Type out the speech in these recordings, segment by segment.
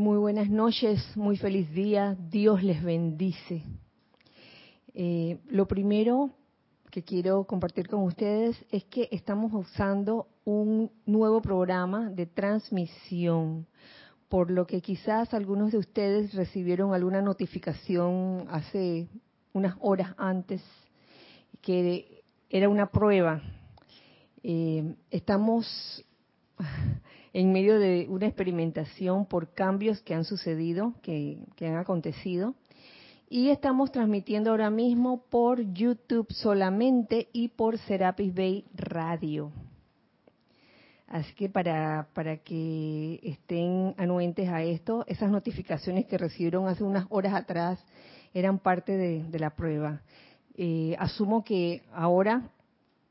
Muy buenas noches, muy feliz día, Dios les bendice. Eh, lo primero que quiero compartir con ustedes es que estamos usando un nuevo programa de transmisión, por lo que quizás algunos de ustedes recibieron alguna notificación hace unas horas antes que era una prueba. Eh, estamos en medio de una experimentación por cambios que han sucedido, que, han acontecido. Y estamos transmitiendo ahora mismo por YouTube solamente y por Serapis Bay Radio. Así que para, para que estén anuentes a esto, esas notificaciones que recibieron hace unas horas atrás eran parte de, la prueba. Eh, asumo que ahora,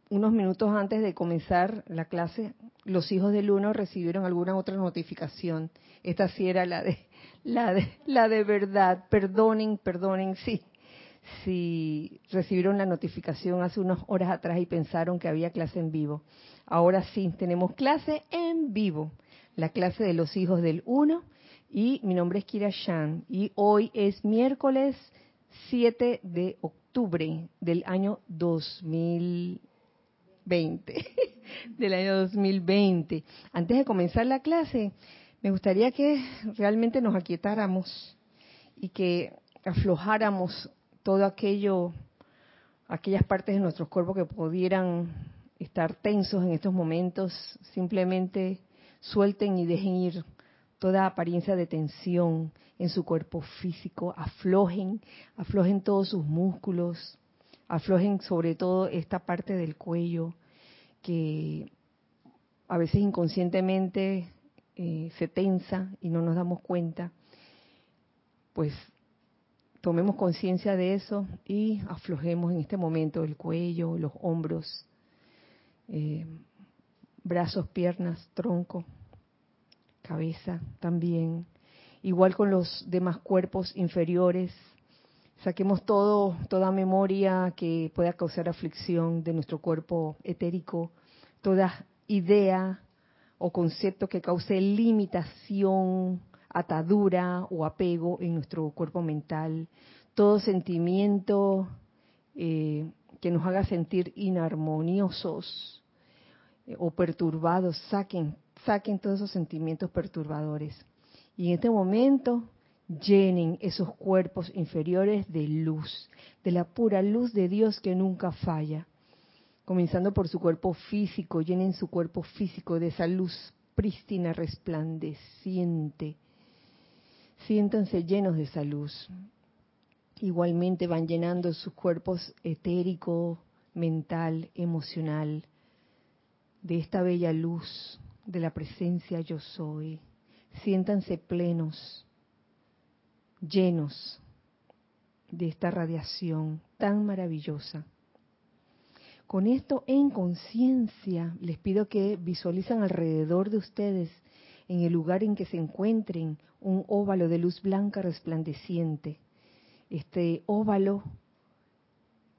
unos minutos antes de comenzar la clase, los hijos del uno recibieron alguna otra notificación. Esta sí era la de la de verdad. Perdonen, perdonen, sí. Si recibieron la notificación hace unas horas atrás y pensaron que había clase en vivo. Ahora sí, tenemos clase en vivo. La clase de los hijos del uno. Y mi nombre es Kira Shan. Y hoy es miércoles 7 de octubre del año 2020. del año 2020. Antes de comenzar la clase, me gustaría que realmente nos aquietáramos y que aflojáramos todo aquello, aquellas partes de nuestros cuerpos que pudieran estar tensos en estos momentos, simplemente suelten y dejen ir toda apariencia de tensión en su cuerpo físico, aflojen, aflojen todos sus músculos, aflojen sobre todo esta parte del cuello que a veces inconscientemente eh, se tensa y no nos damos cuenta, pues tomemos conciencia de eso y aflojemos en este momento el cuello, los hombros, eh, brazos, piernas, tronco, cabeza también. Igual con los demás cuerpos inferiores, saquemos todo, toda memoria que pueda causar aflicción de nuestro cuerpo etérico, toda idea o concepto que cause limitación, atadura o apego en nuestro cuerpo mental, todo sentimiento eh, que nos haga sentir inarmoniosos eh, o perturbados, saquen, saquen todos esos sentimientos perturbadores. Y en este momento llenen esos cuerpos inferiores de luz, de la pura luz de Dios que nunca falla comenzando por su cuerpo físico, llenen su cuerpo físico de esa luz prístina, resplandeciente. Siéntanse llenos de esa luz. Igualmente van llenando sus cuerpos etérico, mental, emocional, de esta bella luz de la presencia yo soy. Siéntanse plenos, llenos de esta radiación tan maravillosa. Con esto en conciencia, les pido que visualizan alrededor de ustedes, en el lugar en que se encuentren, un óvalo de luz blanca resplandeciente. Este óvalo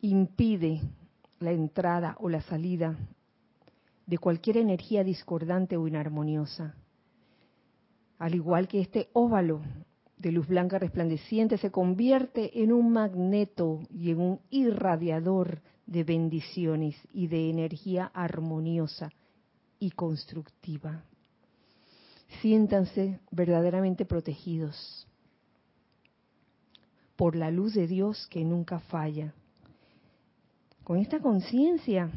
impide la entrada o la salida de cualquier energía discordante o inarmoniosa. Al igual que este óvalo de luz blanca resplandeciente se convierte en un magneto y en un irradiador de bendiciones y de energía armoniosa y constructiva. Siéntanse verdaderamente protegidos por la luz de Dios que nunca falla. Con esta conciencia,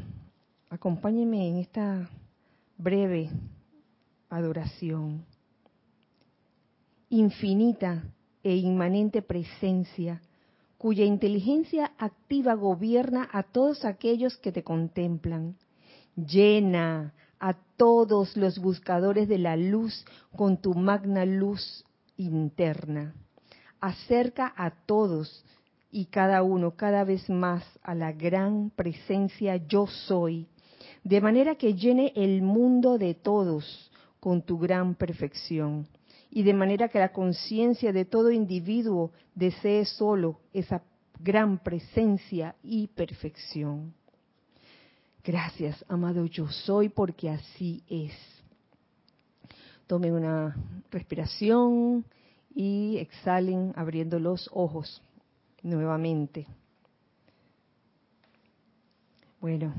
acompáñenme en esta breve adoración. Infinita e inmanente presencia cuya inteligencia activa gobierna a todos aquellos que te contemplan. Llena a todos los buscadores de la luz con tu magna luz interna. Acerca a todos y cada uno cada vez más a la gran presencia yo soy, de manera que llene el mundo de todos con tu gran perfección y de manera que la conciencia de todo individuo desee solo esa gran presencia y perfección. Gracias, amado yo soy, porque así es. Tome una respiración y exhalen abriendo los ojos nuevamente. Bueno,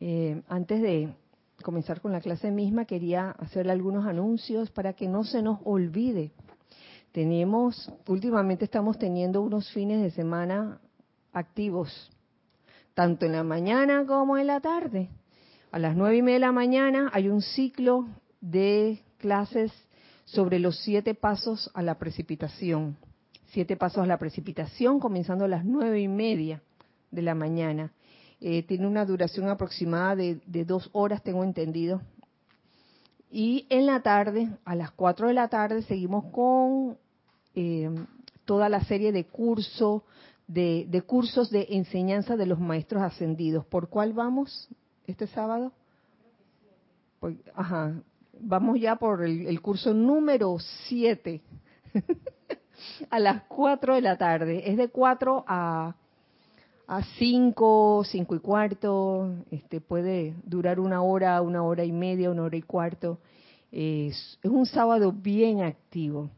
eh, antes de comenzar con la clase misma, quería hacerle algunos anuncios para que no se nos olvide. Tenemos, últimamente estamos teniendo unos fines de semana activos, tanto en la mañana como en la tarde. A las nueve y media de la mañana hay un ciclo de clases sobre los siete pasos a la precipitación. Siete pasos a la precipitación, comenzando a las nueve y media de la mañana. Eh, tiene una duración aproximada de, dos horas, tengo entendido. Y en la tarde, a las cuatro de la tarde, seguimos con eh, toda la serie de cursos, de, de, cursos de enseñanza de los maestros ascendidos. ¿Por cuál vamos este sábado? Pues, ajá, vamos ya por el, curso número 7 a las 4 de la tarde. Es de 4 a, a 5, 5 y cuarto. Este, puede durar una hora, una hora y media, una hora y cuarto. Es, un sábado bien activo.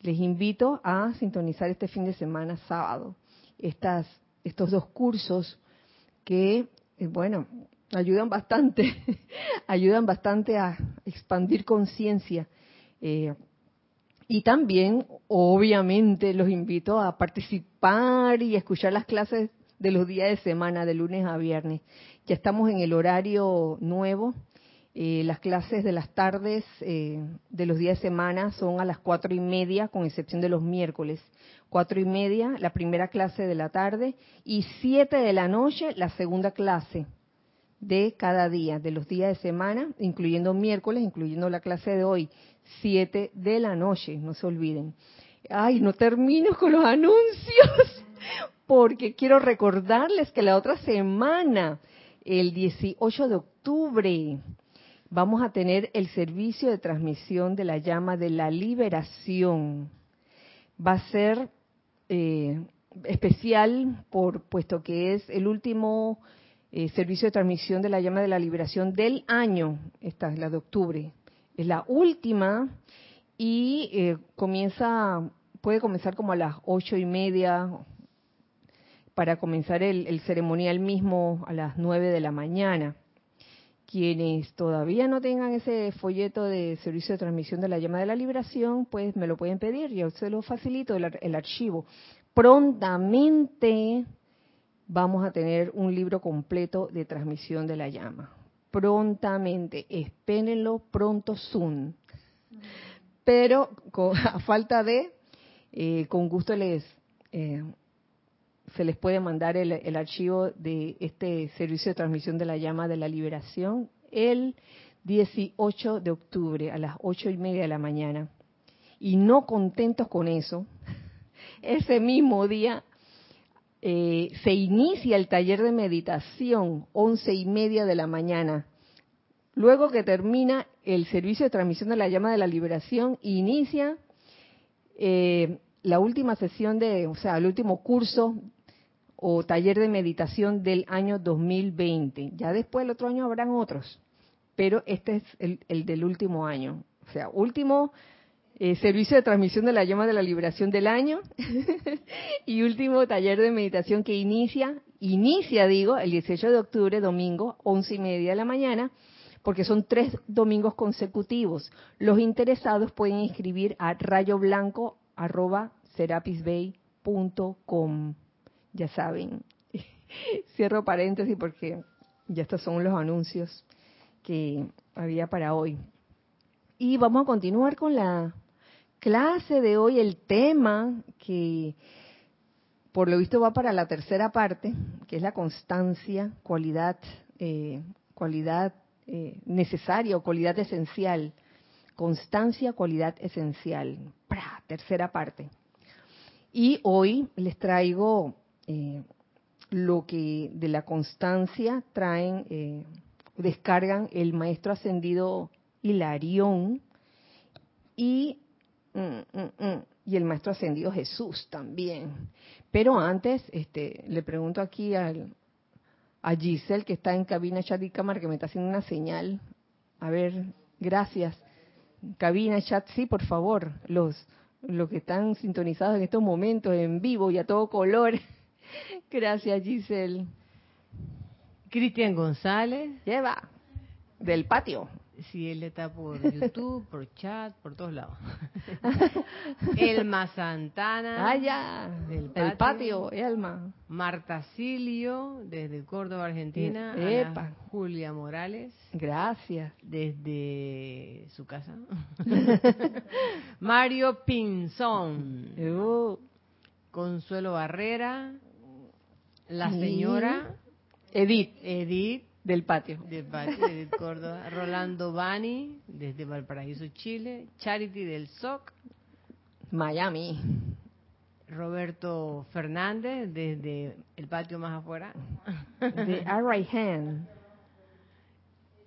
Les invito a sintonizar este fin de semana sábado estas, estos dos cursos que, eh, bueno, ayudan bastante, ayudan bastante a expandir conciencia. Eh, y también, obviamente, los invito a participar y escuchar las clases de los días de semana, de lunes a viernes. Ya estamos en el horario nuevo. Eh, las clases de las tardes eh, de los días de semana son a las cuatro y media, con excepción de los miércoles. Cuatro y media, la primera clase de la tarde, y siete de la noche, la segunda clase de cada día, de los días de semana, incluyendo miércoles, incluyendo la clase de hoy, 7 de la noche, no se olviden. Ay, no termino con los anuncios, porque quiero recordarles que la otra semana, el 18 de octubre, vamos a tener el servicio de transmisión de la llama de la liberación. Va a ser eh, especial por puesto que es el último eh, servicio de transmisión de la llama de la liberación del año, esta es la de octubre, es la última y eh, comienza, puede comenzar como a las ocho y media para comenzar el, ceremonial mismo a las nueve de la mañana. Quienes todavía no tengan ese folleto de servicio de transmisión de la llama de la liberación, pues me lo pueden pedir, yo se lo facilito el archivo. Prontamente vamos a tener un libro completo de transmisión de la llama. Prontamente, espérenlo pronto Zoom. Pero a falta de, eh, con gusto les eh, se les puede mandar el, el, archivo de este servicio de transmisión de la llama de la liberación el 18 de octubre a las ocho y media de la mañana. Y no contentos con eso, ese mismo día eh, se inicia el taller de meditación, once y media de la mañana. Luego que termina el servicio de transmisión de la llama de la liberación, inicia eh, la última sesión de, o sea, el último curso o taller de meditación del año 2020. Ya después el otro año habrán otros, pero este es el, el del último año. O sea, último eh, servicio de transmisión de la llama de la liberación del año y último taller de meditación que inicia, inicia digo, el 18 de octubre, domingo, once y media de la mañana, porque son tres domingos consecutivos. Los interesados pueden inscribir a rayoblanco.com. Ya saben. Cierro paréntesis porque ya estos son los anuncios que había para hoy. Y vamos a continuar con la clase de hoy, el tema que por lo visto va para la tercera parte, que es la constancia, cualidad, eh, cualidad eh, necesaria o cualidad esencial. Constancia, cualidad esencial. tercera parte. Y hoy les traigo eh, lo que de la constancia traen, descargan el maestro ascendido Hilarión y Mm, mm, mm. Y el maestro ascendido Jesús también. Pero antes, este, le pregunto aquí al, a Giselle, que está en cabina chat y cámara, que me está haciendo una señal. A ver, gracias. Cabina chat, sí, por favor. Los, los que están sintonizados en estos momentos en vivo y a todo color. Gracias, Giselle. Cristian González. Lleva. Del patio. Sí, él está por YouTube, por chat, por todos lados. Elma Santana. Ah, ya. Del patio. El patio, Elma. Marta Silio, desde Córdoba, Argentina. Epa. Julia Morales. Gracias. Desde su casa. Mario Pinzón. Uh. Consuelo Barrera. La señora. Edith. Edith. Del patio. Del patio, Córdoba. Rolando Bani, desde Valparaíso, Chile. Charity del SOC. Miami. Roberto Fernández, desde el patio más afuera. De right Hand.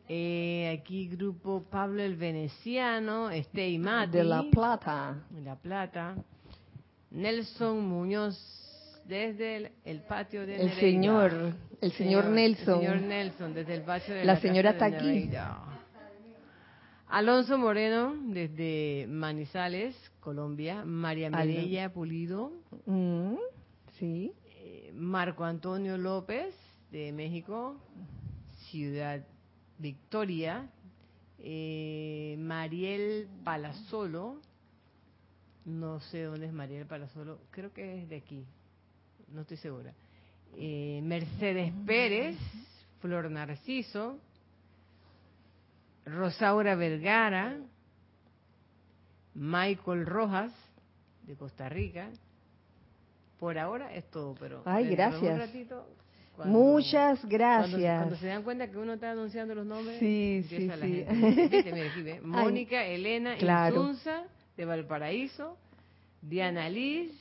Eh, aquí grupo Pablo el Veneciano, Este Mati. De La Plata. De La Plata. Nelson Muñoz desde el, patio de el señor el señor, Nelson el señor Nelson desde el patio de la, señora está aquí Alonso Moreno desde Manizales Colombia. María Mireya Pulido. Mm, sí. Eh, Marco Antonio López de México. Ciudad Victoria. Eh, Mariel Palazolo no sé dónde es Mariel Palazolo creo que es de aquí no estoy segura. Eh, Mercedes Pérez, Flor Narciso, Rosaura Vergara, Michael Rojas, de Costa Rica. Por ahora es todo, pero... Ay, gracias. Muchas gracias. Cuando, se dan cuenta que uno está anunciando los nombres, sí, sí, sí. Mónica, Elena, claro. de Valparaíso, Diana Liz,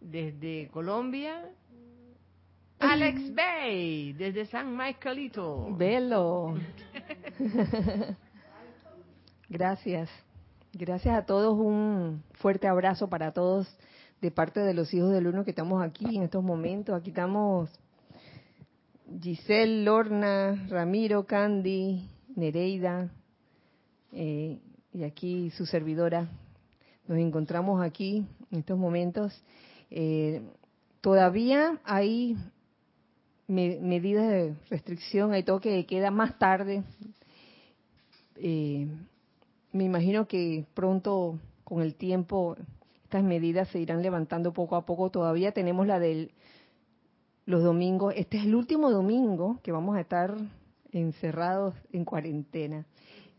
desde Colombia. Alex Bay, desde San Michaelito. Velo. Gracias. Gracias a todos. Un fuerte abrazo para todos de parte de los hijos del uno que estamos aquí en estos momentos. Aquí estamos Giselle, Lorna, Ramiro, Candy, Nereida eh, y aquí su servidora. Nos encontramos aquí en estos momentos eh, todavía hay medidas de restricción, hay todo que queda más tarde. Eh, me imagino que pronto, con el tiempo, estas medidas se irán levantando poco a poco. Todavía tenemos la de los domingos. Este es el último domingo que vamos a estar encerrados en cuarentena.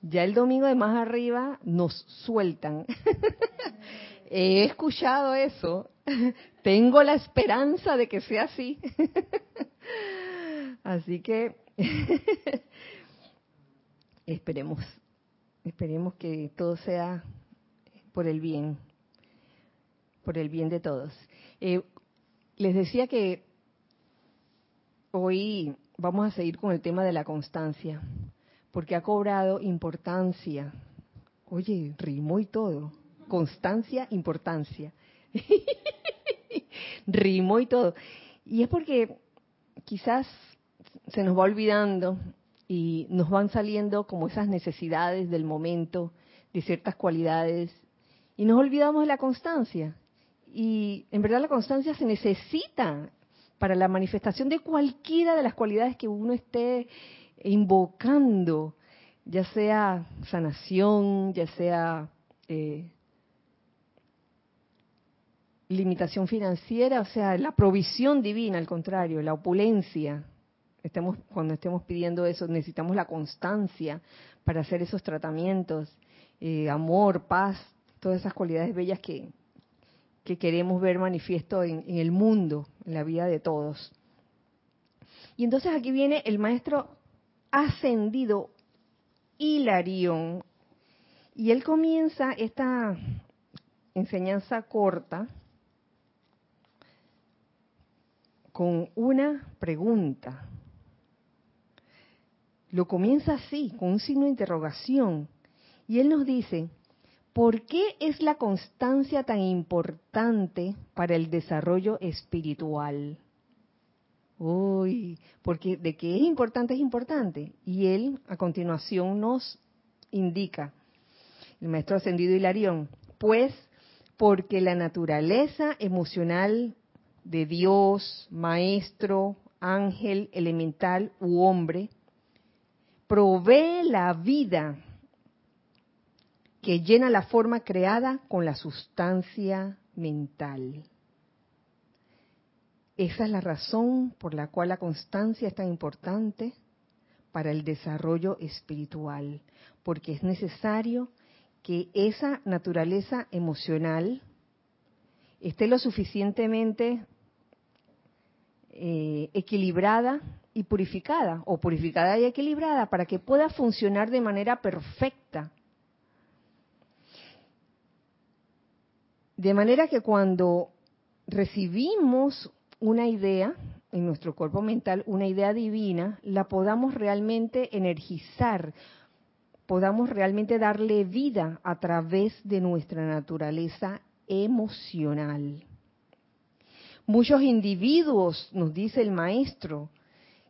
Ya el domingo de más arriba nos sueltan. He escuchado eso. Tengo la esperanza de que sea así. Así que esperemos, esperemos que todo sea por el bien, por el bien de todos. Eh, les decía que hoy vamos a seguir con el tema de la constancia, porque ha cobrado importancia. Oye, rimó y todo constancia, importancia. Rimo y todo. Y es porque quizás se nos va olvidando y nos van saliendo como esas necesidades del momento, de ciertas cualidades, y nos olvidamos de la constancia. Y en verdad la constancia se necesita para la manifestación de cualquiera de las cualidades que uno esté invocando, ya sea sanación, ya sea eh, limitación financiera, o sea, la provisión divina, al contrario, la opulencia. Estemos, cuando estemos pidiendo eso, necesitamos la constancia para hacer esos tratamientos, eh, amor, paz, todas esas cualidades bellas que, que queremos ver manifiesto en, en el mundo, en la vida de todos. Y entonces aquí viene el maestro ascendido Hilarión, y él comienza esta enseñanza corta con una pregunta. Lo comienza así, con un signo de interrogación. Y él nos dice, ¿por qué es la constancia tan importante para el desarrollo espiritual? Uy, porque de qué es importante es importante. Y él a continuación nos indica, el maestro ascendido Hilarión, pues porque la naturaleza emocional de Dios, maestro, ángel, elemental u hombre, provee la vida que llena la forma creada con la sustancia mental. Esa es la razón por la cual la constancia es tan importante para el desarrollo espiritual, porque es necesario que esa naturaleza emocional esté lo suficientemente eh, equilibrada y purificada, o purificada y equilibrada, para que pueda funcionar de manera perfecta. De manera que cuando recibimos una idea en nuestro cuerpo mental, una idea divina, la podamos realmente energizar, podamos realmente darle vida a través de nuestra naturaleza emocional. Muchos individuos, nos dice el maestro,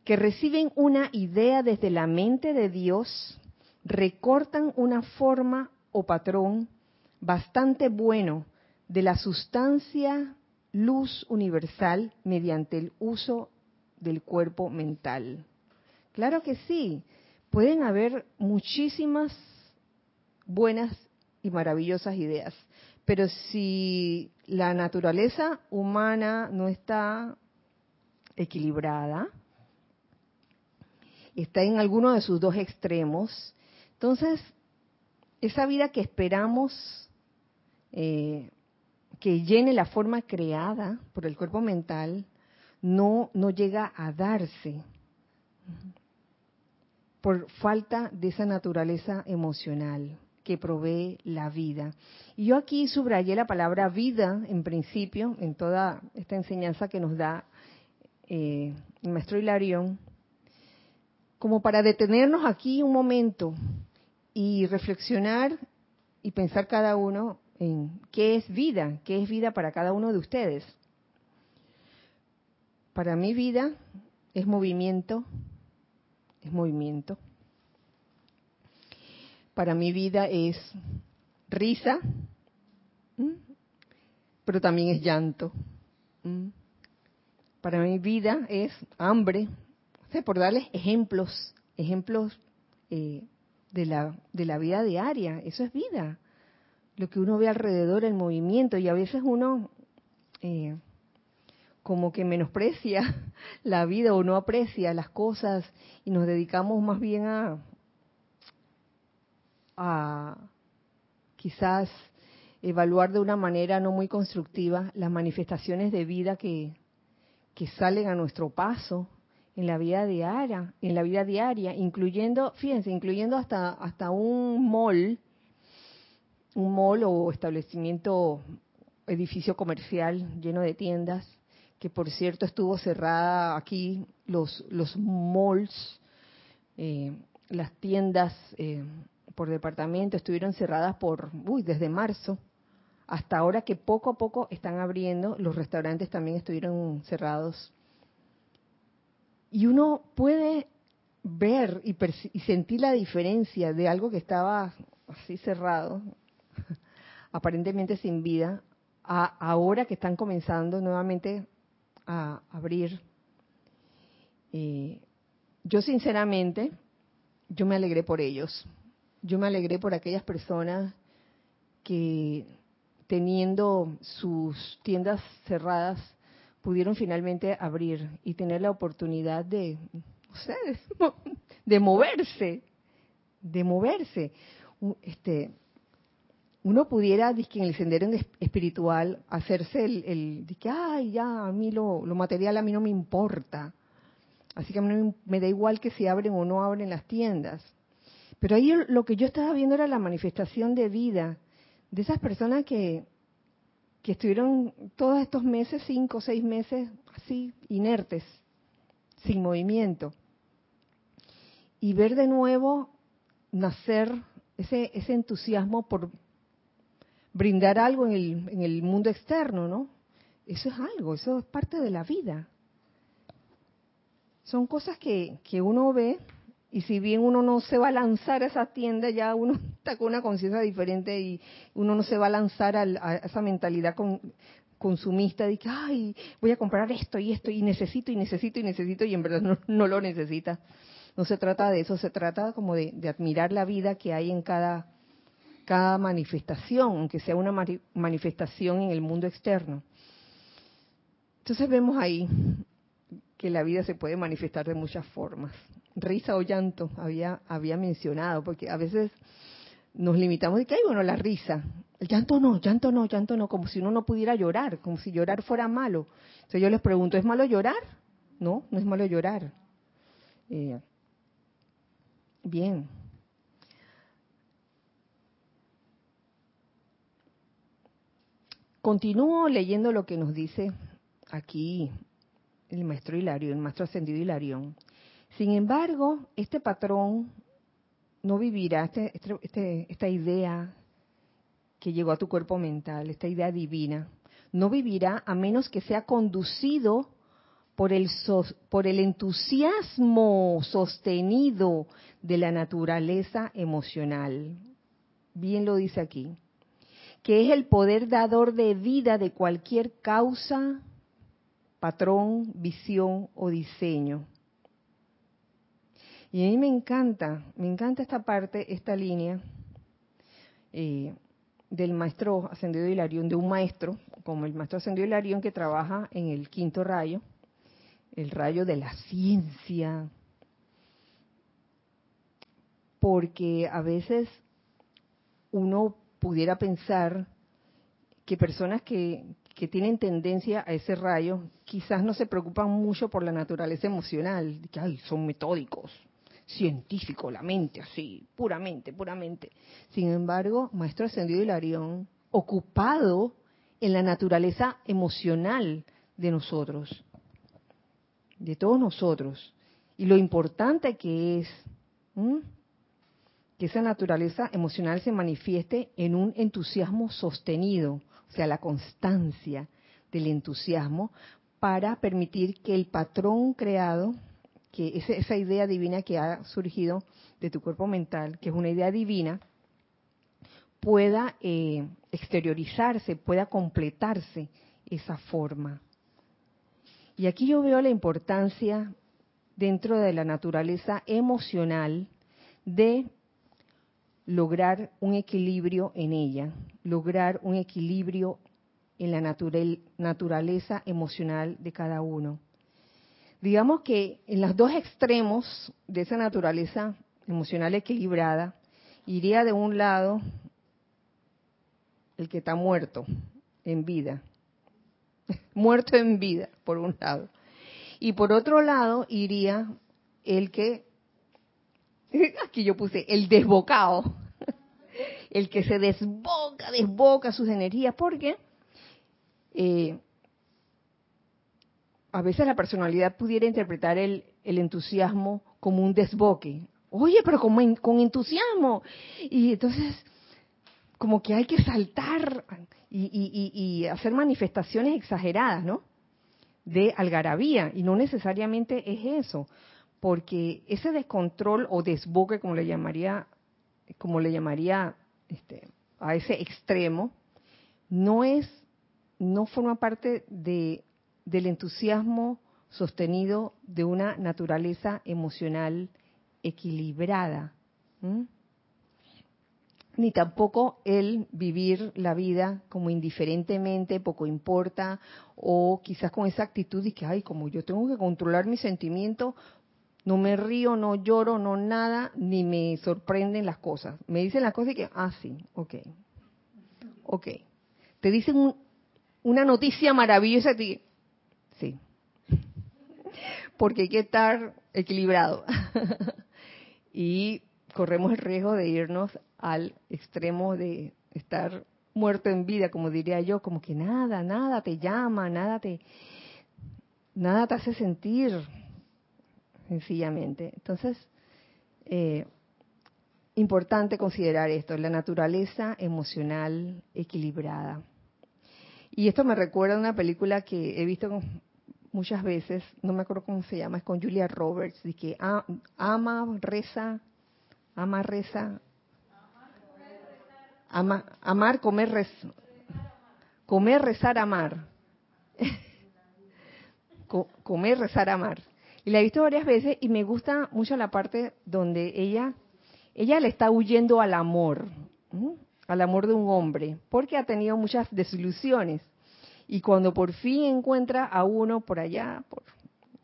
que reciben una idea desde la mente de Dios, recortan una forma o patrón bastante bueno de la sustancia luz universal mediante el uso del cuerpo mental. Claro que sí, pueden haber muchísimas buenas y maravillosas ideas, pero si la naturaleza humana no está equilibrada, está en alguno de sus dos extremos, entonces esa vida que esperamos eh, que llene la forma creada por el cuerpo mental no, no llega a darse por falta de esa naturaleza emocional que provee la vida. Y yo aquí subrayé la palabra vida en principio, en toda esta enseñanza que nos da eh, el maestro Hilarión, como para detenernos aquí un momento y reflexionar y pensar cada uno en qué es vida, qué es vida para cada uno de ustedes. Para mí vida es movimiento, es movimiento. Para mi vida es risa, pero también es llanto. Para mi vida es hambre. por darles ejemplos, ejemplos eh, de, la, de la vida diaria, eso es vida lo que uno ve alrededor, el movimiento, y a veces uno eh, como que menosprecia la vida o no aprecia las cosas y nos dedicamos más bien a, a quizás evaluar de una manera no muy constructiva las manifestaciones de vida que, que salen a nuestro paso en la vida diaria, en la vida diaria, incluyendo, fíjense, incluyendo hasta hasta un mall un mall o establecimiento, edificio comercial lleno de tiendas, que por cierto estuvo cerrada aquí, los, los malls, eh, las tiendas eh, por departamento estuvieron cerradas por, uy, desde marzo, hasta ahora que poco a poco están abriendo, los restaurantes también estuvieron cerrados. Y uno puede ver y, y sentir la diferencia de algo que estaba así cerrado, aparentemente sin vida, a ahora que están comenzando nuevamente a abrir. Eh, yo sinceramente, yo me alegré por ellos. Yo me alegré por aquellas personas que teniendo sus tiendas cerradas pudieron finalmente abrir y tener la oportunidad de, de moverse, de moverse. Este, uno pudiera, que en el sendero espiritual, hacerse el, el que, ay, ya, a mí lo, material a mí no me importa. Así que a mí me da igual que si abren o no abren las tiendas. Pero ahí lo que yo estaba viendo era la manifestación de vida de esas personas que, que estuvieron todos estos meses, cinco o seis meses, así, inertes, sin movimiento. Y ver de nuevo nacer ese, ese entusiasmo por, brindar algo en el, en el mundo externo, ¿no? Eso es algo, eso es parte de la vida. Son cosas que, que uno ve Y si bien uno no se va a lanzar a esa tienda, ya uno está con una conciencia diferente y uno no se va a lanzar a, esa mentalidad consumista de que, ay, voy a comprar esto y esto y necesito y necesito y necesito y en verdad no, lo necesita. No se trata de eso, se trata como de, admirar la vida que hay en cada, cada manifestación, aunque sea una manifestación en el mundo externo. Entonces vemos ahí que la vida se puede manifestar de muchas formas. Risa o llanto, había, había mencionado, porque a veces nos limitamos de que bueno, la risa. El llanto no, llanto no, llanto no, como si uno no pudiera llorar, como si llorar fuera malo. Entonces yo les pregunto, ¿es malo llorar? No, no es malo llorar. Eh, bien. Continúo leyendo lo que nos dice aquí el maestro Hilario, el maestro ascendido Hilarión. Sin embargo, este patrón no vivirá, este, este, este, esta idea que llegó a tu cuerpo mental, esta idea divina, no vivirá a menos que sea conducido por el, por el entusiasmo sostenido de la naturaleza emocional. Bien lo dice aquí, que es el poder dador de vida de cualquier causa, patrón, visión o diseño. Y a mí me encanta, me encanta esta parte, esta línea eh, del maestro ascendido Hilarión, de un maestro, como el maestro ascendido Hilarión que trabaja en el quinto rayo, el rayo de la ciencia, porque a veces uno pudiera pensar que personas que, tienen tendencia a ese rayo quizás no se preocupan mucho por la naturaleza emocional, que ay, son metódicos, científicos, la mente así, puramente, puramente. Sin embargo, Maestro Ascendido Hilarión, ocupado en la naturaleza emocional de nosotros, de todos nosotros, y lo importante que es que esa naturaleza emocional se manifieste en un entusiasmo sostenido, o sea, la constancia del entusiasmo para permitir que el patrón creado, que esa idea divina que ha surgido de tu cuerpo mental, que es una idea divina, pueda eh, exteriorizarse, pueda completarse esa forma. Y aquí yo veo la importancia dentro de la naturaleza emocional de lograr un equilibrio en ella, lograr un equilibrio en la naturaleza emocional de cada uno. Digamos que en los dos extremos de esa naturaleza emocional equilibrada, iría de un lado el que está muerto en vida, muerto en vida, por un lado. Y por otro lado iría el que, aquí yo puse, el desbocado, el que se desboca, desboca sus energías, porque eh, a veces la personalidad pudiera interpretar el, entusiasmo como un desboque. Oye, pero con, con entusiasmo. Y entonces, como que hay que saltar y, y, hacer manifestaciones exageradas, ¿no? De algarabía. Y no necesariamente es eso. Porque ese descontrol o desboque, como le llamaría, como le llamaría este, a ese extremo, no es, no forma parte de, del entusiasmo sostenido de una naturaleza emocional equilibrada, ni tampoco el vivir la vida como indiferentemente, poco importa, o quizás con esa actitud de que, ay, como yo tengo que controlar mis sentimientos, no me río, no lloro, no nada, ni me sorprenden las cosas. Me dicen las cosas y que, ah, sí, ok. Ok. Te dicen una noticia maravillosa, ti, sí. Porque hay que estar equilibrado. y corremos el riesgo de irnos al extremo de estar muerto en vida, como diría yo, como que nada, nada te llama, nada te, nada te hace sentir sencillamente. Entonces, eh, importante considerar esto, la naturaleza emocional equilibrada. Y esto me recuerda a una película que he visto muchas veces, no me acuerdo cómo se llama, es con Julia Roberts, de que ama, reza, ama, reza, ama, amar, comer, comer, rezar, amar. comer, rezar, amar. Y la he visto varias veces y me gusta mucho la parte donde ella, ella le está huyendo al amor, al amor de un hombre, porque ha tenido muchas desilusiones. Y cuando por fin encuentra a uno por allá, por,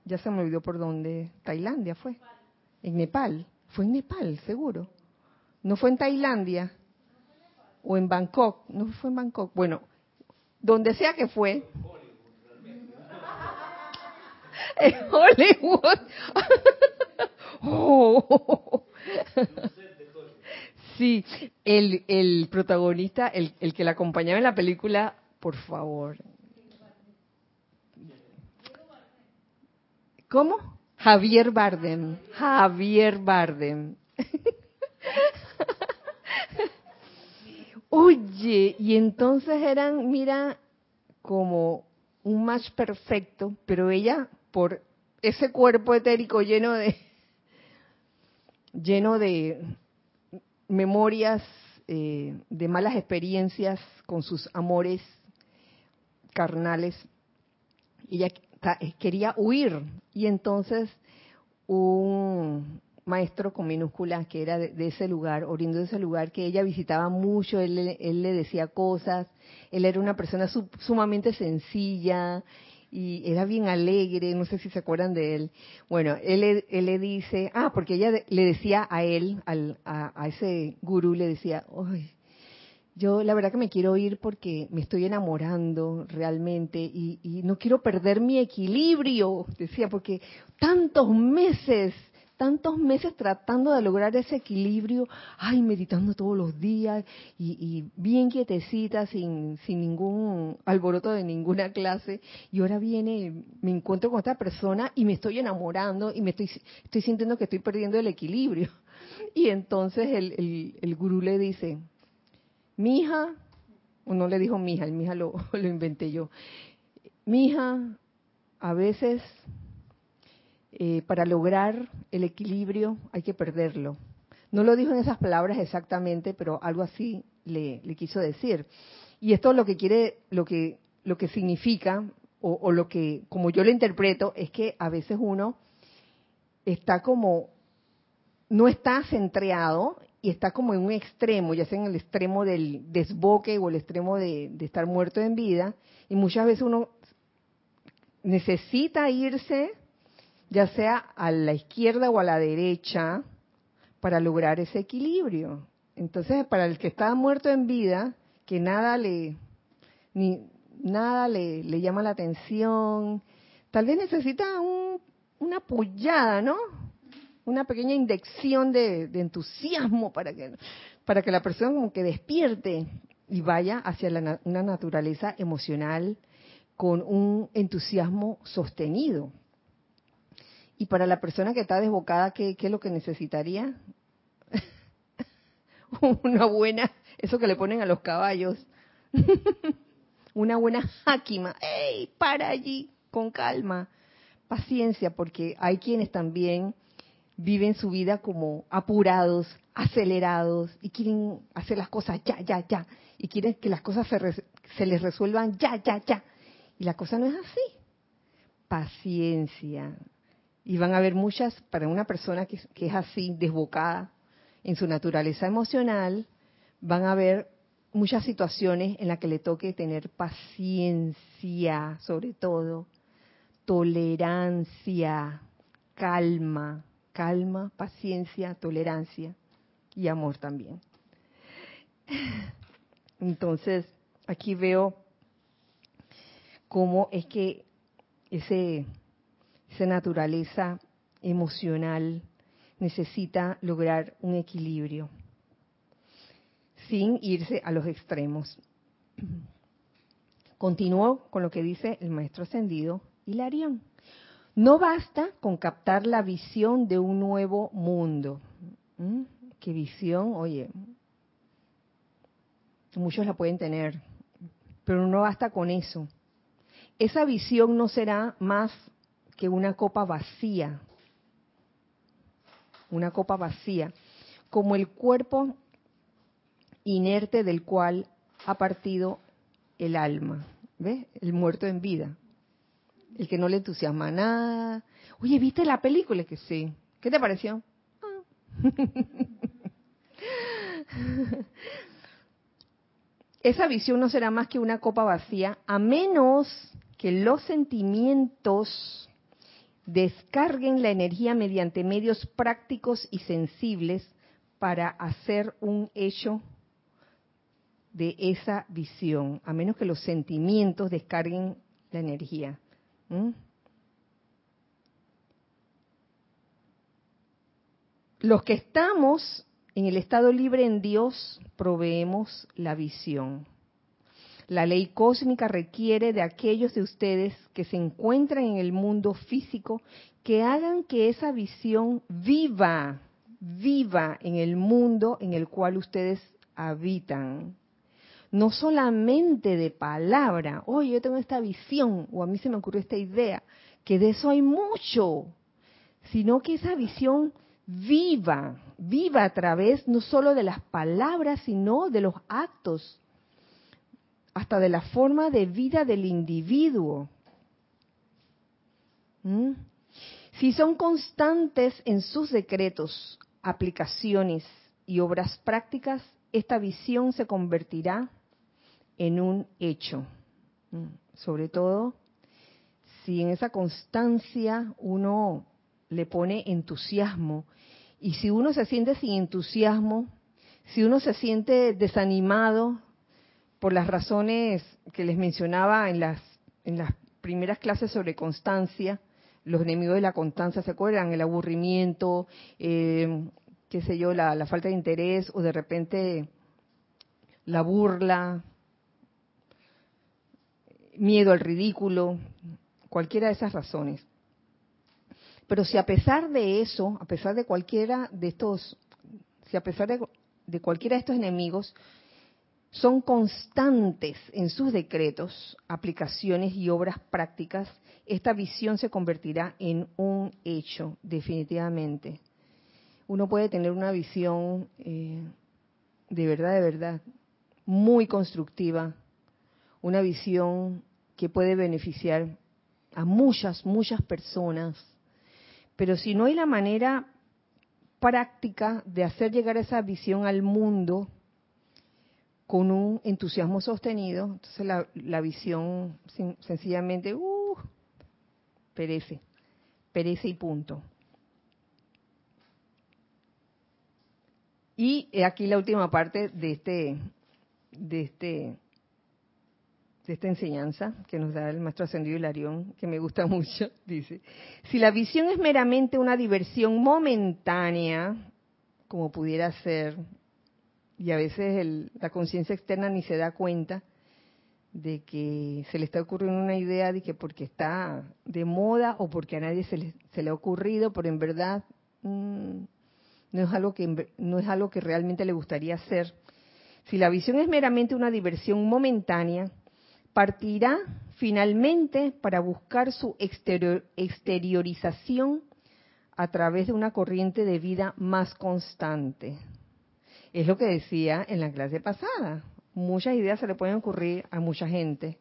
ya se me olvidó por dónde, Tailandia fue, en Nepal, fue en Nepal, seguro. No fue en Tailandia o en Bangkok, no fue en Bangkok, bueno, donde sea que fue, en Hollywood. Oh. Sí, el, el protagonista, el, el que la acompañaba en la película, por favor. ¿Cómo? Javier Bardem. Javier Bardem. Oye, y entonces eran, mira, como un match perfecto, pero ella por ese cuerpo etérico lleno de lleno de memorias eh, de malas experiencias con sus amores carnales ella quería huir y entonces un maestro con minúsculas que era de, ese lugar, oriundo de ese lugar, que ella visitaba mucho, él, le decía cosas, él era una persona sumamente sencilla, y era bien alegre, no sé si se acuerdan de él. Bueno, él, él le dice, ah, porque ella le decía a él, al, a, ese gurú, le decía, Ay, yo la verdad que me quiero ir porque me estoy enamorando realmente y, y no quiero perder mi equilibrio, decía, porque tantos meses tantos meses tratando de lograr ese equilibrio, ay, meditando todos los días y, bien quietecita, sin, sin ningún alboroto de ninguna clase, y ahora viene, me encuentro con esta persona y me estoy enamorando y me estoy, estoy sintiendo que estoy perdiendo el equilibrio. Y entonces el, el, el gurú le dice, mi hija, o no le dijo mi hija, el mi hija lo, lo inventé yo, mi hija, a veces eh, para lograr el equilibrio hay que perderlo. No lo dijo en esas palabras exactamente, pero algo así le, quiso decir. Y esto lo que quiere, lo que, lo que significa, o, o, lo que, como yo lo interpreto, es que a veces uno está como, no está centrado y está como en un extremo, ya sea en el extremo del desboque o el extremo de, estar muerto en vida, y muchas veces uno necesita irse ya sea a la izquierda o a la derecha, para lograr ese equilibrio. Entonces, para el que está muerto en vida, que nada le, ni, nada le, llama la atención, tal vez necesita una apoyada, ¿no? Una pequeña inyección de, entusiasmo para que, para que la persona como que despierte y vaya hacia una naturaleza emocional con un entusiasmo sostenido. Y para la persona que está desbocada, ¿qué, es lo que necesitaría? Una buena, eso que le ponen a los caballos. Una buena háquima. ¡Ey! Para allí, con calma. Paciencia, porque hay quienes también viven su vida como apurados, acelerados, y quieren hacer las cosas ya, ya, ya. Y quieren que las cosas se, se les resuelvan ya, ya, ya. Y la cosa no es así. Paciencia, y van a haber muchas, para una persona que, es así, desbocada en su naturaleza emocional, van a haber muchas situaciones en las que le toque tener paciencia, sobre todo, tolerancia, calma, calma, paciencia, tolerancia y amor también. Entonces, aquí veo cómo es que ese esa naturaleza emocional necesita lograr un equilibrio sin irse a los extremos. Continúo con lo que dice el maestro ascendido Hilarión. No basta con captar la visión de un nuevo mundo. ¿Mm? ¿Qué visión? Oye, muchos la pueden tener, pero no basta con eso. esa visión no será más que una copa vacía, una copa vacía, como el cuerpo inerte del cual ha partido el alma, ¿ves? El muerto en vida, el que no le entusiasma nada. Oye, ¿viste la película? Que sí. ¿Qué te pareció? Esa visión no será más que una copa vacía, a menos que los sentimientos descarguen la energía mediante medios prácticos y sensibles para hacer un hecho de esa visión, a menos que los sentimientos descarguen la energía. Los que estamos en el estado libre en Dios proveemos la visión. La ley cósmica requiere de aquellos de ustedes que se encuentran en el mundo físico que hagan que esa visión viva, viva en el mundo en el cual ustedes habitan. No solamente de palabra, oye, yo tengo esta visión o a mí se me ocurrió esta idea, que de eso hay mucho, sino que esa visión viva, viva a través no solo de las palabras, sino de los actos, hasta de la forma de vida del individuo. ¿Mm? Si son constantes en sus decretos, aplicaciones y obras prácticas, esta visión se convertirá en un hecho. Sobre todo si en esa constancia uno le pone entusiasmo y si uno se siente sin entusiasmo, si uno se siente desanimado por las razones que les mencionaba en las, en las primeras clases sobre constancia, los enemigos de la constancia, ¿se acuerdan? El aburrimiento, eh, qué sé yo, la falta de interés o de repente la burla, miedo al ridículo, cualquiera de esas razones. Pero si a pesar de eso, a pesar de cualquiera de estos, si a pesar de, cualquiera de estos enemigos, son constantes en sus decretos, aplicaciones y obras prácticas, esta visión se convertirá en un hecho, definitivamente. Uno puede tener una visión eh, de verdad, de verdad, muy constructiva, una visión que puede beneficiar a muchas, muchas personas pero si no hay la manera práctica de hacer llegar esa visión al mundo con un entusiasmo sostenido, entonces la, visión sencillamente uh, perece, perece y punto. Y aquí la última parte de este, de este de esta enseñanza que nos da el maestro ascendido Hilarión, que me gusta mucho, dice, si la visión es meramente una diversión momentánea, como pudiera ser, y a veces la conciencia externa ni se da cuenta de que se le está ocurriendo una idea de que porque está de moda o porque a nadie se le, se le ha ocurrido, pero en verdad mm, no es algo que no es algo que realmente le gustaría hacer. Si la visión es meramente una diversión momentánea, partirá finalmente para buscar su exteriorización a través de una corriente de vida más constante. Es lo que decía en la clase pasada. Muchas ideas se le pueden ocurrir a mucha gente.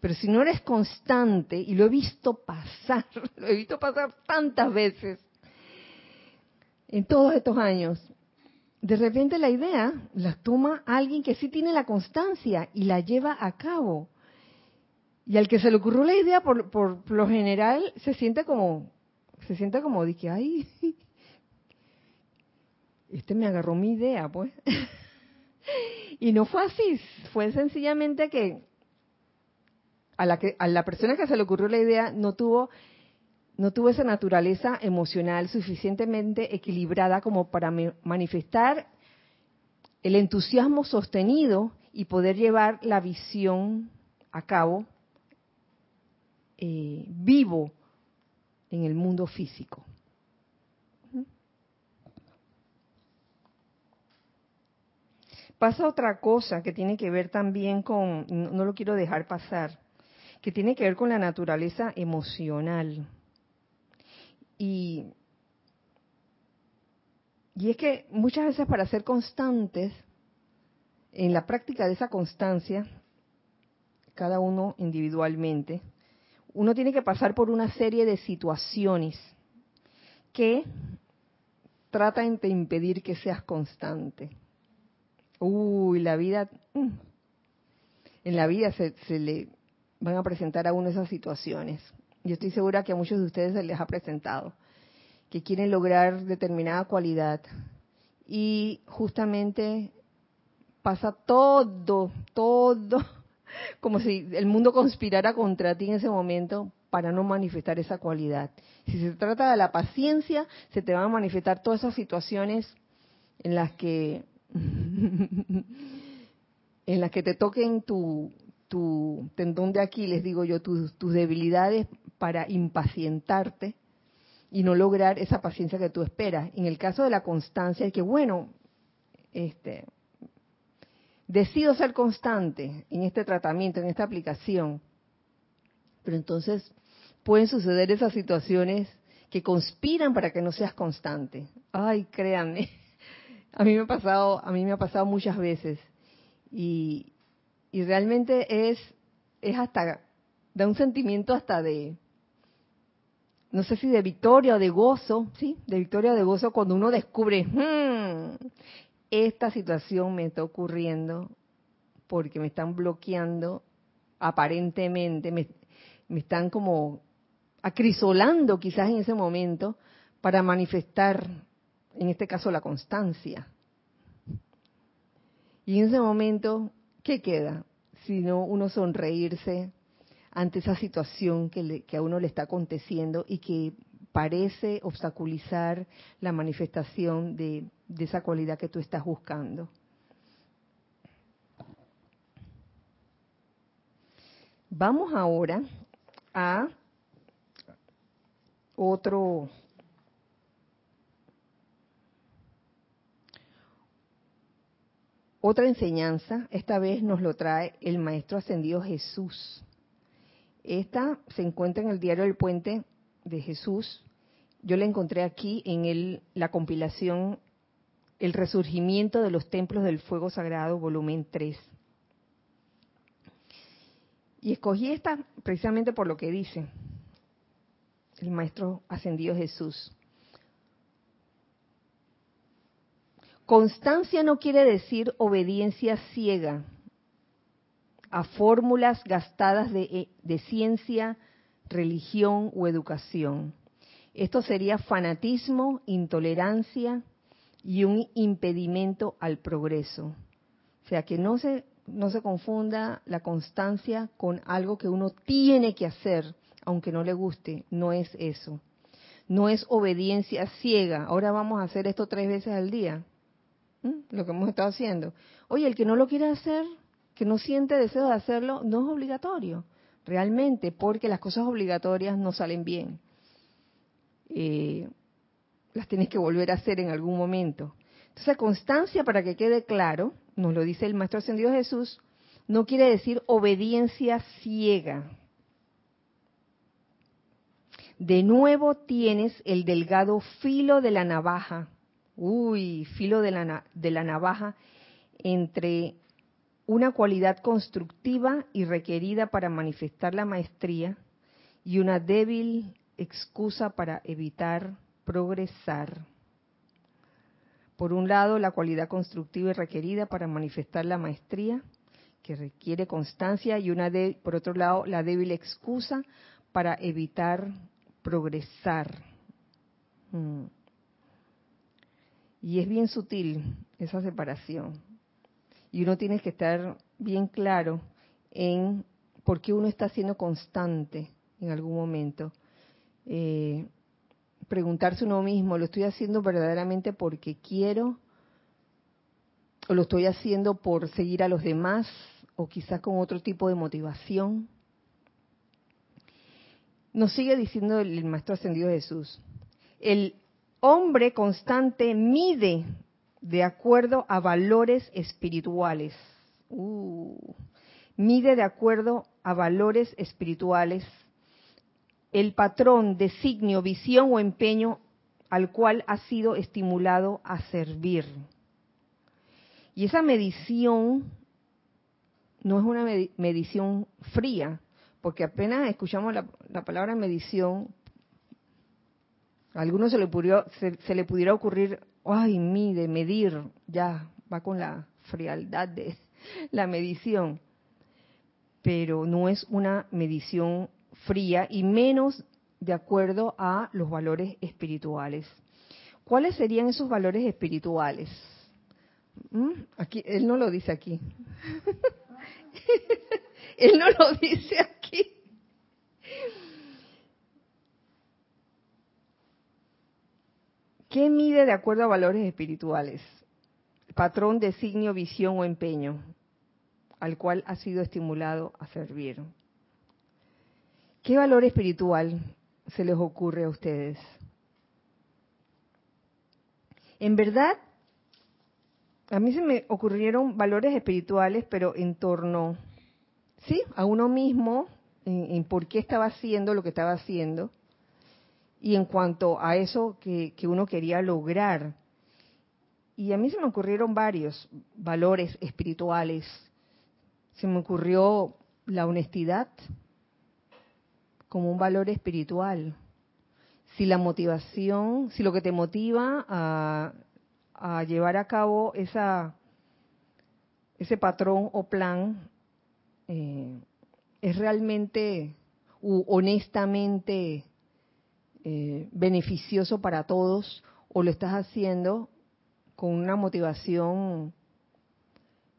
Pero si no eres constante, y lo he visto pasar, lo he visto pasar tantas veces en todos estos años, de repente la idea la toma alguien que sí tiene la constancia y la lleva a cabo. Y al que se le ocurrió la idea, por, por lo general, se siente como, se siente como, dije, ay, este me agarró mi idea, pues. y no fue así, fue sencillamente que a la, que, a la persona que se le ocurrió la idea no tuvo, no tuvo esa naturaleza emocional suficientemente equilibrada como para manifestar el entusiasmo sostenido y poder llevar la visión a cabo eh, vivo en el mundo físico. Pasa otra cosa que tiene que ver también con, no, lo quiero dejar pasar, que tiene que ver con la naturaleza emocional. Y, y es que muchas veces para ser constantes, en la práctica de esa constancia, cada uno individualmente, uno tiene que pasar por una serie de situaciones que tratan de impedir que seas constante. Uy, la vida, mm, en la vida se, le van a presentar a uno esas situaciones. Yo estoy segura que a muchos de ustedes se les ha presentado, que quieren lograr determinada cualidad y justamente pasa todo, todo como si el mundo conspirara contra ti en ese momento para no manifestar esa cualidad. Si se trata de la paciencia, se te van a manifestar todas esas situaciones en las que en las que te toquen tu, tu tendón de Aquiles, digo yo, tus, tus debilidades para impacientarte y no lograr esa paciencia que tú esperas. En el caso de la constancia, es que bueno, este, decido ser constante en este tratamiento, en esta aplicación, pero entonces pueden suceder esas situaciones que conspiran para que no seas constante. Ay, créanme, a mí me ha pasado, a mí me ha pasado muchas veces y, y realmente es es hasta da un sentimiento hasta de no sé si de victoria o de gozo, sí, de victoria o de gozo cuando uno descubre, hmm, esta situación me está ocurriendo porque me están bloqueando aparentemente, me, están como acrisolando quizás en ese momento para manifestar, en este caso, la constancia. Y en ese momento, ¿qué queda? Sino uno sonreírse ante esa situación que, que a uno le está aconteciendo y que parece obstaculizar la manifestación de, de esa cualidad que tú estás buscando. Vamos ahora a otro otra enseñanza, esta vez nos lo trae el maestro ascendido Jesús. Esta se encuentra en el diario El Puente de Jesús, yo la encontré aquí en el, la compilación El resurgimiento de los templos del fuego sagrado, volumen 3. Y escogí esta precisamente por lo que dice el Maestro Ascendido Jesús. Constancia no quiere decir obediencia ciega a fórmulas gastadas de, de ciencia, religión o educación. Esto sería fanatismo, intolerancia y un impedimento al progreso. O sea, que no se, no se confunda la constancia con algo que uno tiene que hacer, aunque no le guste. No es eso. No es obediencia ciega. Ahora vamos a hacer esto tres veces al día. ¿Mm? Lo que hemos estado haciendo. Oye, el que no lo quiere hacer, que no siente deseo de hacerlo, no es obligatorio realmente, porque las cosas obligatorias no salen bien. Eh, las tienes que volver a hacer en algún momento. Entonces, constancia, para que quede claro, nos lo dice el Maestro Ascendido Jesús, no quiere decir obediencia ciega. De nuevo tienes el delgado filo de la navaja, uy, filo de la, de la navaja entre una cualidad constructiva y requerida para manifestar la maestría y una débil excusa para evitar progresar. Por un lado, la cualidad constructiva y requerida para manifestar la maestría, que requiere constancia, y una de, por otro lado, la débil excusa para evitar progresar. Mm. Y es bien sutil esa separación. Y uno tiene que estar bien claro en por qué uno está siendo constante en algún momento. Eh, preguntarse uno mismo, ¿lo estoy haciendo verdaderamente porque quiero? ¿O lo estoy haciendo por seguir a los demás? ¿O quizás con otro tipo de motivación? Nos sigue diciendo el Maestro Ascendido Jesús. El hombre constante mide de acuerdo a valores espirituales. Uh, mide de acuerdo a valores espirituales el patrón, designio, visión o empeño al cual ha sido estimulado a servir. Y esa medición no es una medición fría, porque apenas escuchamos la, palabra medición, a algunos se le, pudiera, se, le pudiera ocurrir, ay, mide, medir, ya va con la frialdad de la medición. Pero no es una medición fría y menos de acuerdo a los valores espirituales. ¿Cuáles serían esos valores espirituales? ¿Mm? Aquí, él no lo dice aquí. él no lo dice aquí. ¿Qué mide de acuerdo a valores espirituales? Patrón, designio, visión o empeño al cual ha sido estimulado a servir. ¿Qué valor espiritual se les ocurre a ustedes? En verdad, a mí se me ocurrieron valores espirituales, pero en torno, sí, a uno mismo, en, por qué estaba haciendo lo que estaba haciendo, y en cuanto a eso que, que uno quería lograr. Y a mí se me ocurrieron varios valores espirituales. Se me ocurrió la honestidad, como un valor espiritual. Si la motivación, si lo que te motiva a, llevar a cabo esa, ese patrón o plan eh, es realmente u honestamente eh, beneficioso para todos o lo estás haciendo con una motivación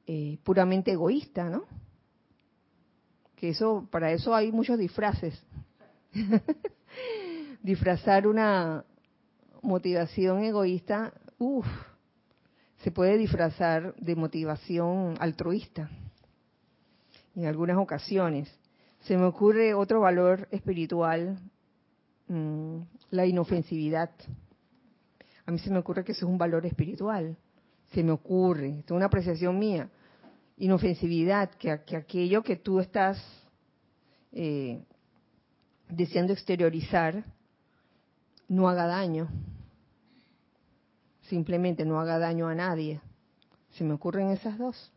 eh, puramente egoísta, ¿no? Que eso, para eso hay muchos disfraces. Disfrazar una motivación egoísta, uff, se puede disfrazar de motivación altruista en algunas ocasiones. Se me ocurre otro valor espiritual, mm, la inofensividad. A mí se me ocurre que eso es un valor espiritual. Se me ocurre, es una apreciación mía. Inofensividad, que, que aquello que tú estás eh, deseando exteriorizar no haga daño. Simplemente no haga daño a nadie. Se me ocurren esas dos.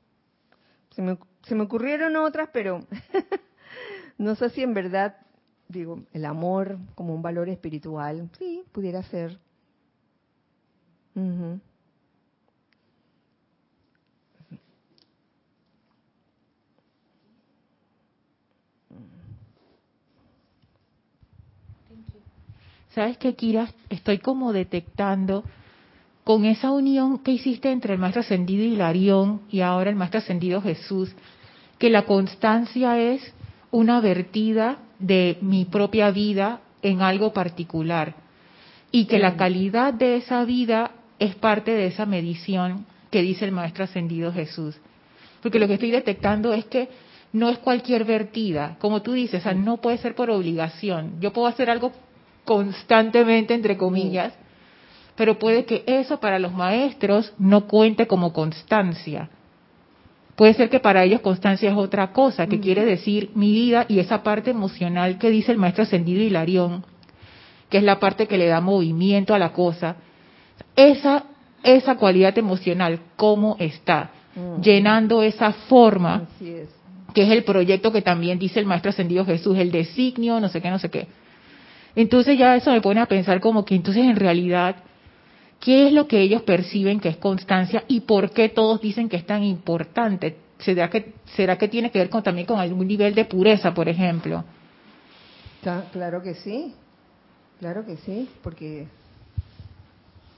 Se me, se me ocurrieron otras, pero no sé si en verdad, digo, el amor como un valor espiritual, sí, pudiera ser. ¿Sabes qué, Kira? Estoy como detectando con esa unión que hiciste entre el Maestro Ascendido Hilarión y ahora el Maestro Ascendido Jesús, que la constancia es una vertida de mi propia vida en algo particular y que la calidad de esa vida es parte de esa medición que dice el Maestro Ascendido Jesús. Porque lo que estoy detectando es que no es cualquier vertida, como tú dices, no puede ser por obligación. Yo puedo hacer algo constantemente, entre comillas, pero puede que eso para los maestros no cuente como constancia. Puede ser que para ellos constancia es otra cosa, que quiere decir mi vida y esa parte emocional que dice el maestro ascendido Hilarión, que es la parte que le da movimiento a la cosa. Esa, esa cualidad emocional, ¿cómo está? Llenando esa forma, que es el proyecto que también dice el maestro ascendido Jesús, el designio, no sé qué, no sé qué entonces ya eso me pone a pensar como que entonces en realidad, ¿qué es lo que ellos perciben que es constancia y por qué todos dicen que es tan importante? ¿Será que, será que tiene que ver con, también con algún nivel de pureza, por ejemplo? Claro que sí, claro que sí, porque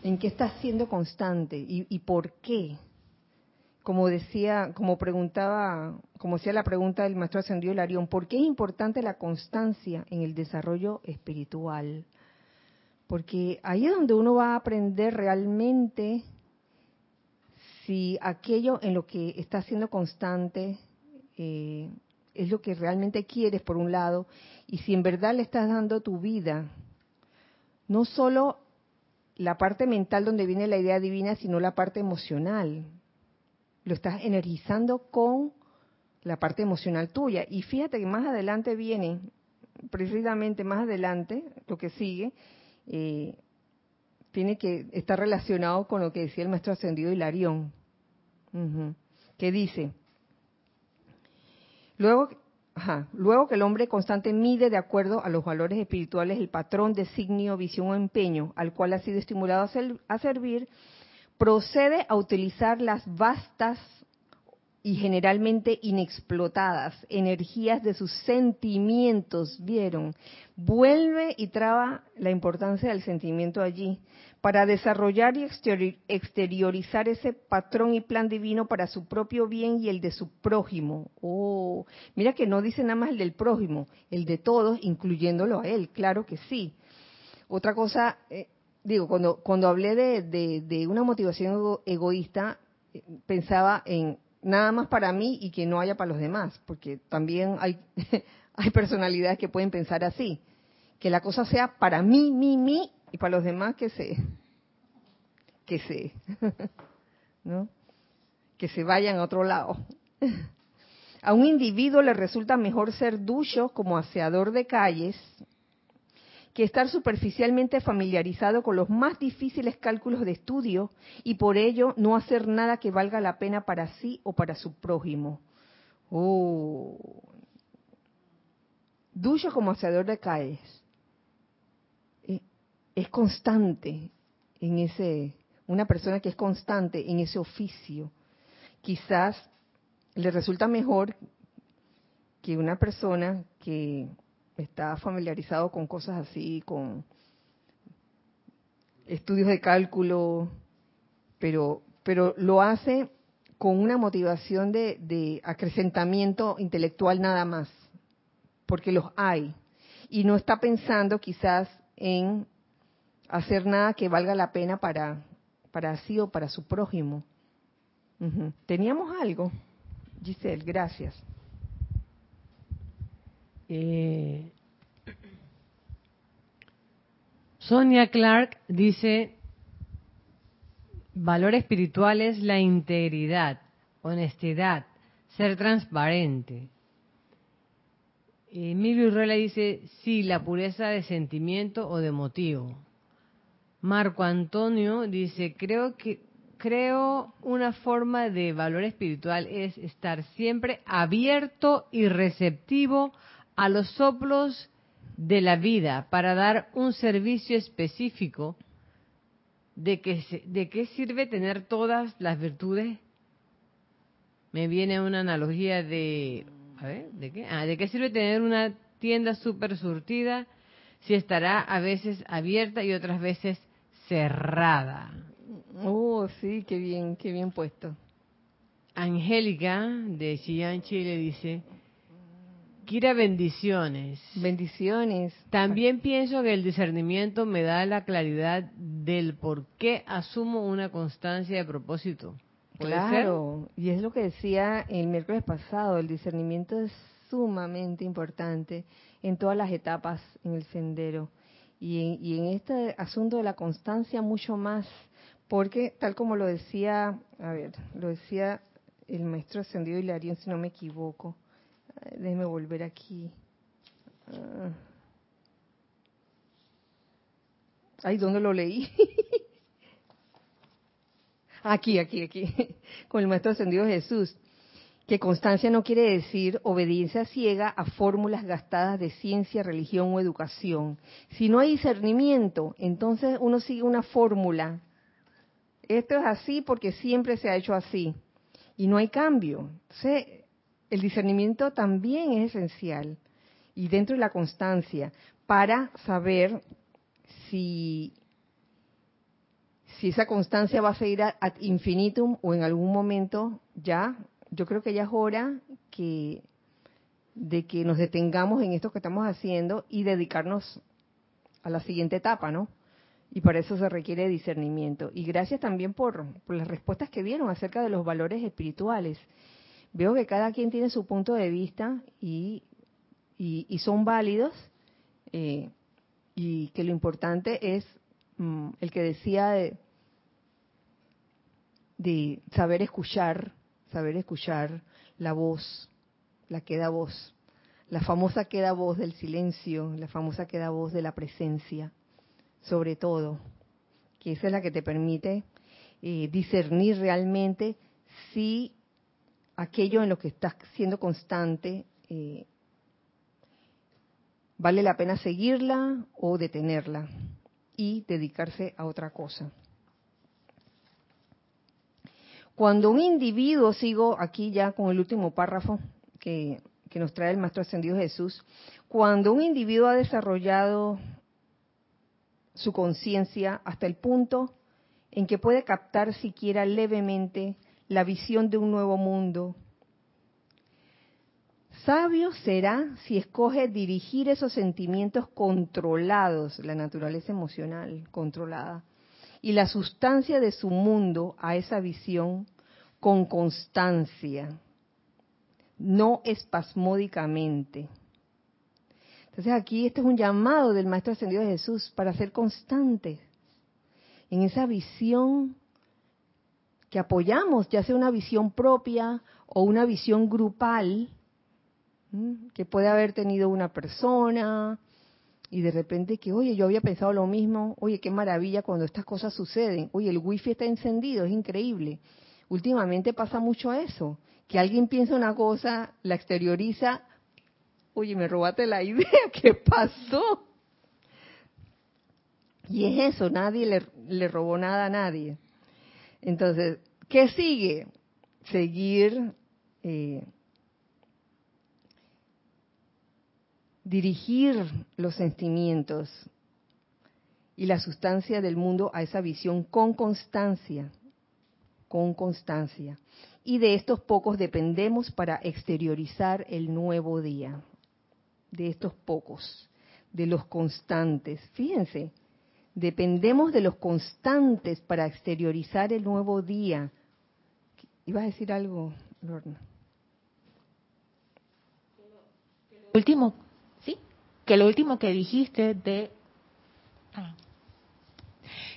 ¿en qué estás siendo constante y, y por qué? Como decía, como preguntaba, como hacía la pregunta del maestro ascendido Larión, ¿por qué es importante la constancia en el desarrollo espiritual? Porque ahí es donde uno va a aprender realmente si aquello en lo que está siendo constante eh, es lo que realmente quieres, por un lado, y si en verdad le estás dando tu vida, no solo la parte mental donde viene la idea divina, sino la parte emocional, lo estás energizando con la parte emocional tuya. Y fíjate que más adelante viene, precisamente más adelante, lo que sigue, eh, tiene que estar relacionado con lo que decía el maestro ascendido Hilarión, que dice, luego, luego que el hombre constante mide de acuerdo a los valores espirituales el patrón, designio, visión o empeño al cual ha sido estimulado a servir, procede a utilizar las vastas y generalmente inexplotadas energías de sus sentimientos, ¿vieron? Vuelve y traba la importancia del sentimiento allí para desarrollar y exteriorizar ese patrón y plan divino para su propio bien y el de su prójimo. Oh, mira que no dice nada más el del prójimo, el de todos, incluyéndolo a él, claro que sí. Otra cosa, eh, digo, cuando, cuando hablé de, de una motivación egoísta, eh, pensaba en nada más para mí y que no haya para los demás, porque también hay, hay personalidades que pueden pensar así, que la cosa sea para mí, mí, mí y para los demás que se, que se, ¿no? Que se vayan a otro lado. A un individuo le resulta mejor ser ducho como aseador de calles que estar superficialmente familiarizado con los más difíciles cálculos de estudio y por ello no hacer nada que valga la pena para sí o para su prójimo. Oh. Como hacedor de caes. Eh, es constante en ese, una persona que es constante en ese oficio. Quizás le resulta mejor que una persona que está familiarizado con cosas así, con estudios de cálculo, pero, pero lo hace con una motivación de, acrecentamiento intelectual nada más, porque los hay. Y no está pensando quizás en hacer nada que valga la pena para, para sí o para su prójimo. Teníamos algo, Giselle, gracias. Eh, Sonia Clark dice, valor espiritual es la integridad, honestidad, ser transparente. Emilio Urrela dice, sí, la pureza de sentimiento o de motivo. Marco Antonio dice, creo que creo una forma de valor espiritual es estar siempre abierto y receptivo a los soplos de la vida para dar un servicio específico, ¿de qué, ¿de qué sirve tener todas las virtudes? Me viene una analogía de, a ver, ¿de qué? Ah, ¿de qué sirve tener una tienda súper surtida si estará a veces abierta y otras veces cerrada? Oh, sí, qué bien, qué bien puesto. Angélica de Chillán, Chile dice, Kira, bendiciones. Bendiciones. También pienso que el discernimiento me da la claridad del por qué asumo una constancia de propósito. Claro, y es lo que decía el miércoles pasado, el discernimiento es sumamente importante en todas las etapas en el sendero. Y en, y en este asunto de la constancia mucho más, porque tal como lo decía, a ver, lo decía el maestro ascendido Hilarión, si no me equivoco, Déjeme volver aquí. Ah. Ay, ¿dónde lo leí? aquí, aquí, aquí. Con el Maestro Ascendido Jesús. Que constancia no quiere decir obediencia ciega a fórmulas gastadas de ciencia, religión o educación. Si no hay discernimiento, entonces uno sigue una fórmula. Esto es así porque siempre se ha hecho así. Y no hay cambio. Entonces, el discernimiento también es esencial y dentro de la constancia para saber si si esa constancia va a seguir ad infinitum o en algún momento ya yo creo que ya es hora que de que nos detengamos en esto que estamos haciendo y dedicarnos a la siguiente etapa, ¿no? Y para eso se requiere discernimiento. Y gracias también por, por las respuestas que dieron acerca de los valores espirituales veo que cada quien tiene su punto de vista y, y, son válidos eh, y que lo importante es mm, el que decía de, saber escuchar, saber escuchar la voz la queda voz, la famosa queda voz del silencio, la famosa queda voz de la presencia, sobre todo, que esa es la que te permite eh, discernir realmente si aquello en lo que estás siendo constante eh, vale la pena seguirla o detenerla y dedicarse a otra cosa. Cuando un individuo, sigo aquí ya con el último párrafo que, que nos trae el Maestro Ascendido Jesús, cuando un individuo ha desarrollado su conciencia hasta el punto en que puede captar siquiera levemente la visión de un nuevo mundo, sabio será si escoge dirigir esos sentimientos controlados, la naturaleza emocional controlada, y la sustancia de su mundo a esa visión con constancia, no espasmódicamente. Entonces aquí este es un llamado del Maestro Ascendido de Jesús para ser constante en esa visión que apoyamos, ya sea una visión propia o una visión grupal, que puede haber tenido una persona, y de repente que, oye, yo había pensado lo mismo, oye, qué maravilla cuando estas cosas suceden, oye, el wifi está encendido, es increíble. Últimamente pasa mucho eso, que alguien piensa una cosa, la exterioriza, oye, me robaste la idea, ¿qué pasó? Y es eso, nadie le, le robó nada a nadie. Entonces, ¿qué sigue? Seguir eh, dirigir los sentimientos y la sustancia del mundo a esa visión con constancia, con constancia. Y de estos pocos dependemos para exteriorizar el nuevo día. De estos pocos, de los constantes. Fíjense, dependemos de los constantes para exteriorizar el nuevo día. ¿Ibas a decir algo, Lorna? Último, que lo último que dijiste de ah,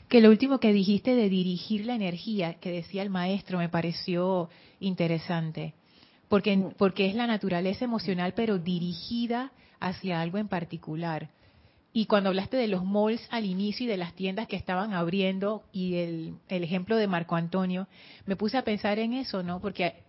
que lo último que dijiste de dirigir la energía que decía el maestro me pareció interesante porque mm. porque es la naturaleza emocional pero dirigida hacia algo en particular y cuando hablaste de los malls al inicio y de las tiendas que estaban abriendo y el, ejemplo de Marco Antonio, me puse a pensar en eso, ¿no? Porque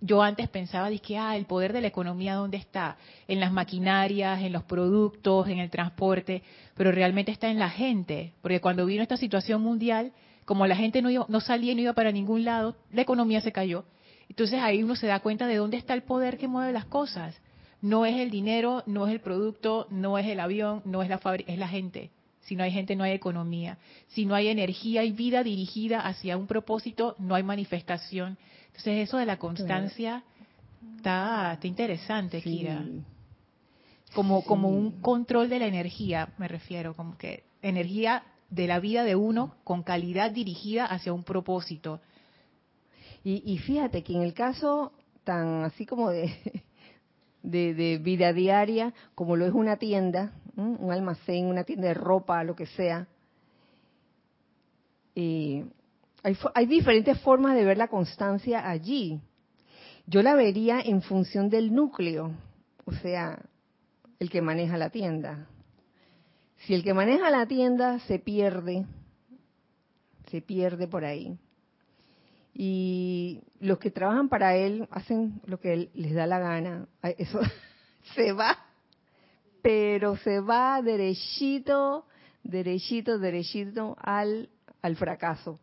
yo antes pensaba, que ah, el poder de la economía, ¿dónde está? En las maquinarias, en los productos, en el transporte, pero realmente está en la gente, porque cuando vino esta situación mundial, como la gente no, no salía y no iba para ningún lado, la economía se cayó. Entonces ahí uno se da cuenta de dónde está el poder que mueve las cosas. No es el dinero, no es el producto, no es el avión, no es la fábrica, es la gente. Si no hay gente, no hay economía. Si no hay energía y vida dirigida hacia un propósito, no hay manifestación. Entonces eso de la constancia está, interesante, Kira. Como, como un control de la energía, me refiero, como que energía de la vida de uno con calidad dirigida hacia un propósito. Y, fíjate que en el caso tan así como de, de, vida diaria, como lo es una tienda, un almacén, una tienda de ropa, lo que sea, y hay, diferentes formas de ver la constancia allí. Yo la vería en función del núcleo, o sea, el que maneja la tienda. Si el que maneja la tienda se pierde, se pierde por ahí. Y los que trabajan para él hacen lo que él les da la gana. Eso se va, pero se va derechito, derechito, derechito al, al fracaso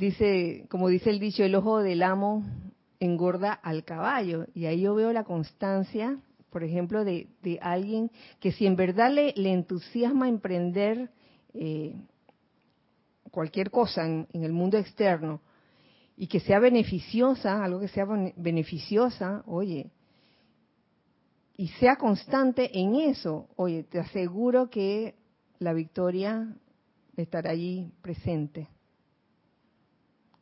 dice, como dice el dicho, el ojo del amo engorda al caballo. Y ahí yo veo la constancia, por ejemplo, de, alguien que si en verdad le, le entusiasma emprender eh, cualquier cosa en, el mundo externo y que sea beneficiosa, algo que sea beneficiosa, oye, y sea constante en eso, oye, te aseguro que la victoria estará allí presente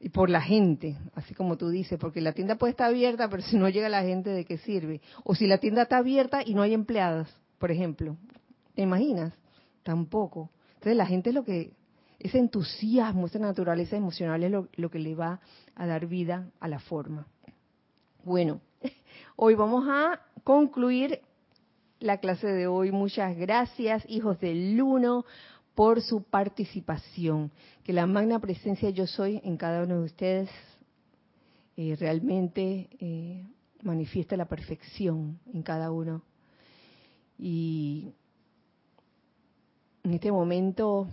y por la gente, así como tú dices, porque la tienda puede estar abierta, pero si no llega la gente, ¿de qué sirve? O si la tienda está abierta y no hay empleadas, por ejemplo. ¿Te imaginas? Tampoco. Entonces la gente es lo que, ese entusiasmo, esa naturaleza emocional es lo, lo que le va a dar vida a la forma. Bueno, hoy vamos a concluir la clase de hoy. Muchas gracias, hijos del Uno, por su participación. Que la magna presencia yo soy en cada uno de ustedes eh, realmente eh, manifiesta la perfección en cada uno. Y en este momento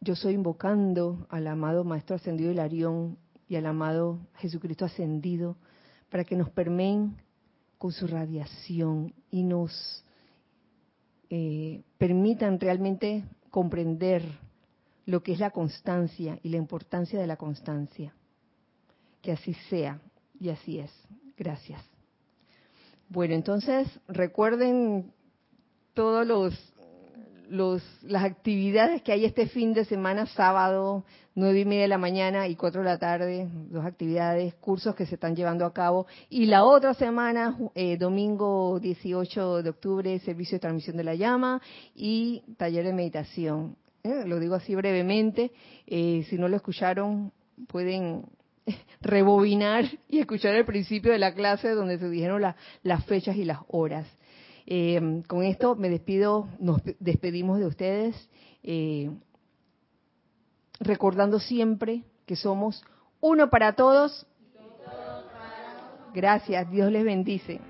yo estoy invocando al amado Maestro Ascendido Hilarión y al amado Jesucristo Ascendido para que nos permeen con su radiación y nos eh, permitan realmente comprender lo que es la constancia y la importancia de la constancia. Que así sea y así es. Gracias. Bueno, entonces recuerden todos los los, las actividades que hay este fin de semana, sábado, nueve y media de la mañana y cuatro de la tarde, dos actividades, cursos que se están llevando a cabo. Y la otra semana, eh, domingo 18 de octubre, servicio de transmisión de la llama y taller de meditación. Eh, lo digo así brevemente, eh, si no lo escucharon, pueden rebobinar y escuchar el principio de la clase donde se dijeron las fechas y las horas. Eh, con esto me despido, nos despedimos de ustedes, eh, recordando siempre que somos uno para todos. Gracias, Dios les bendice.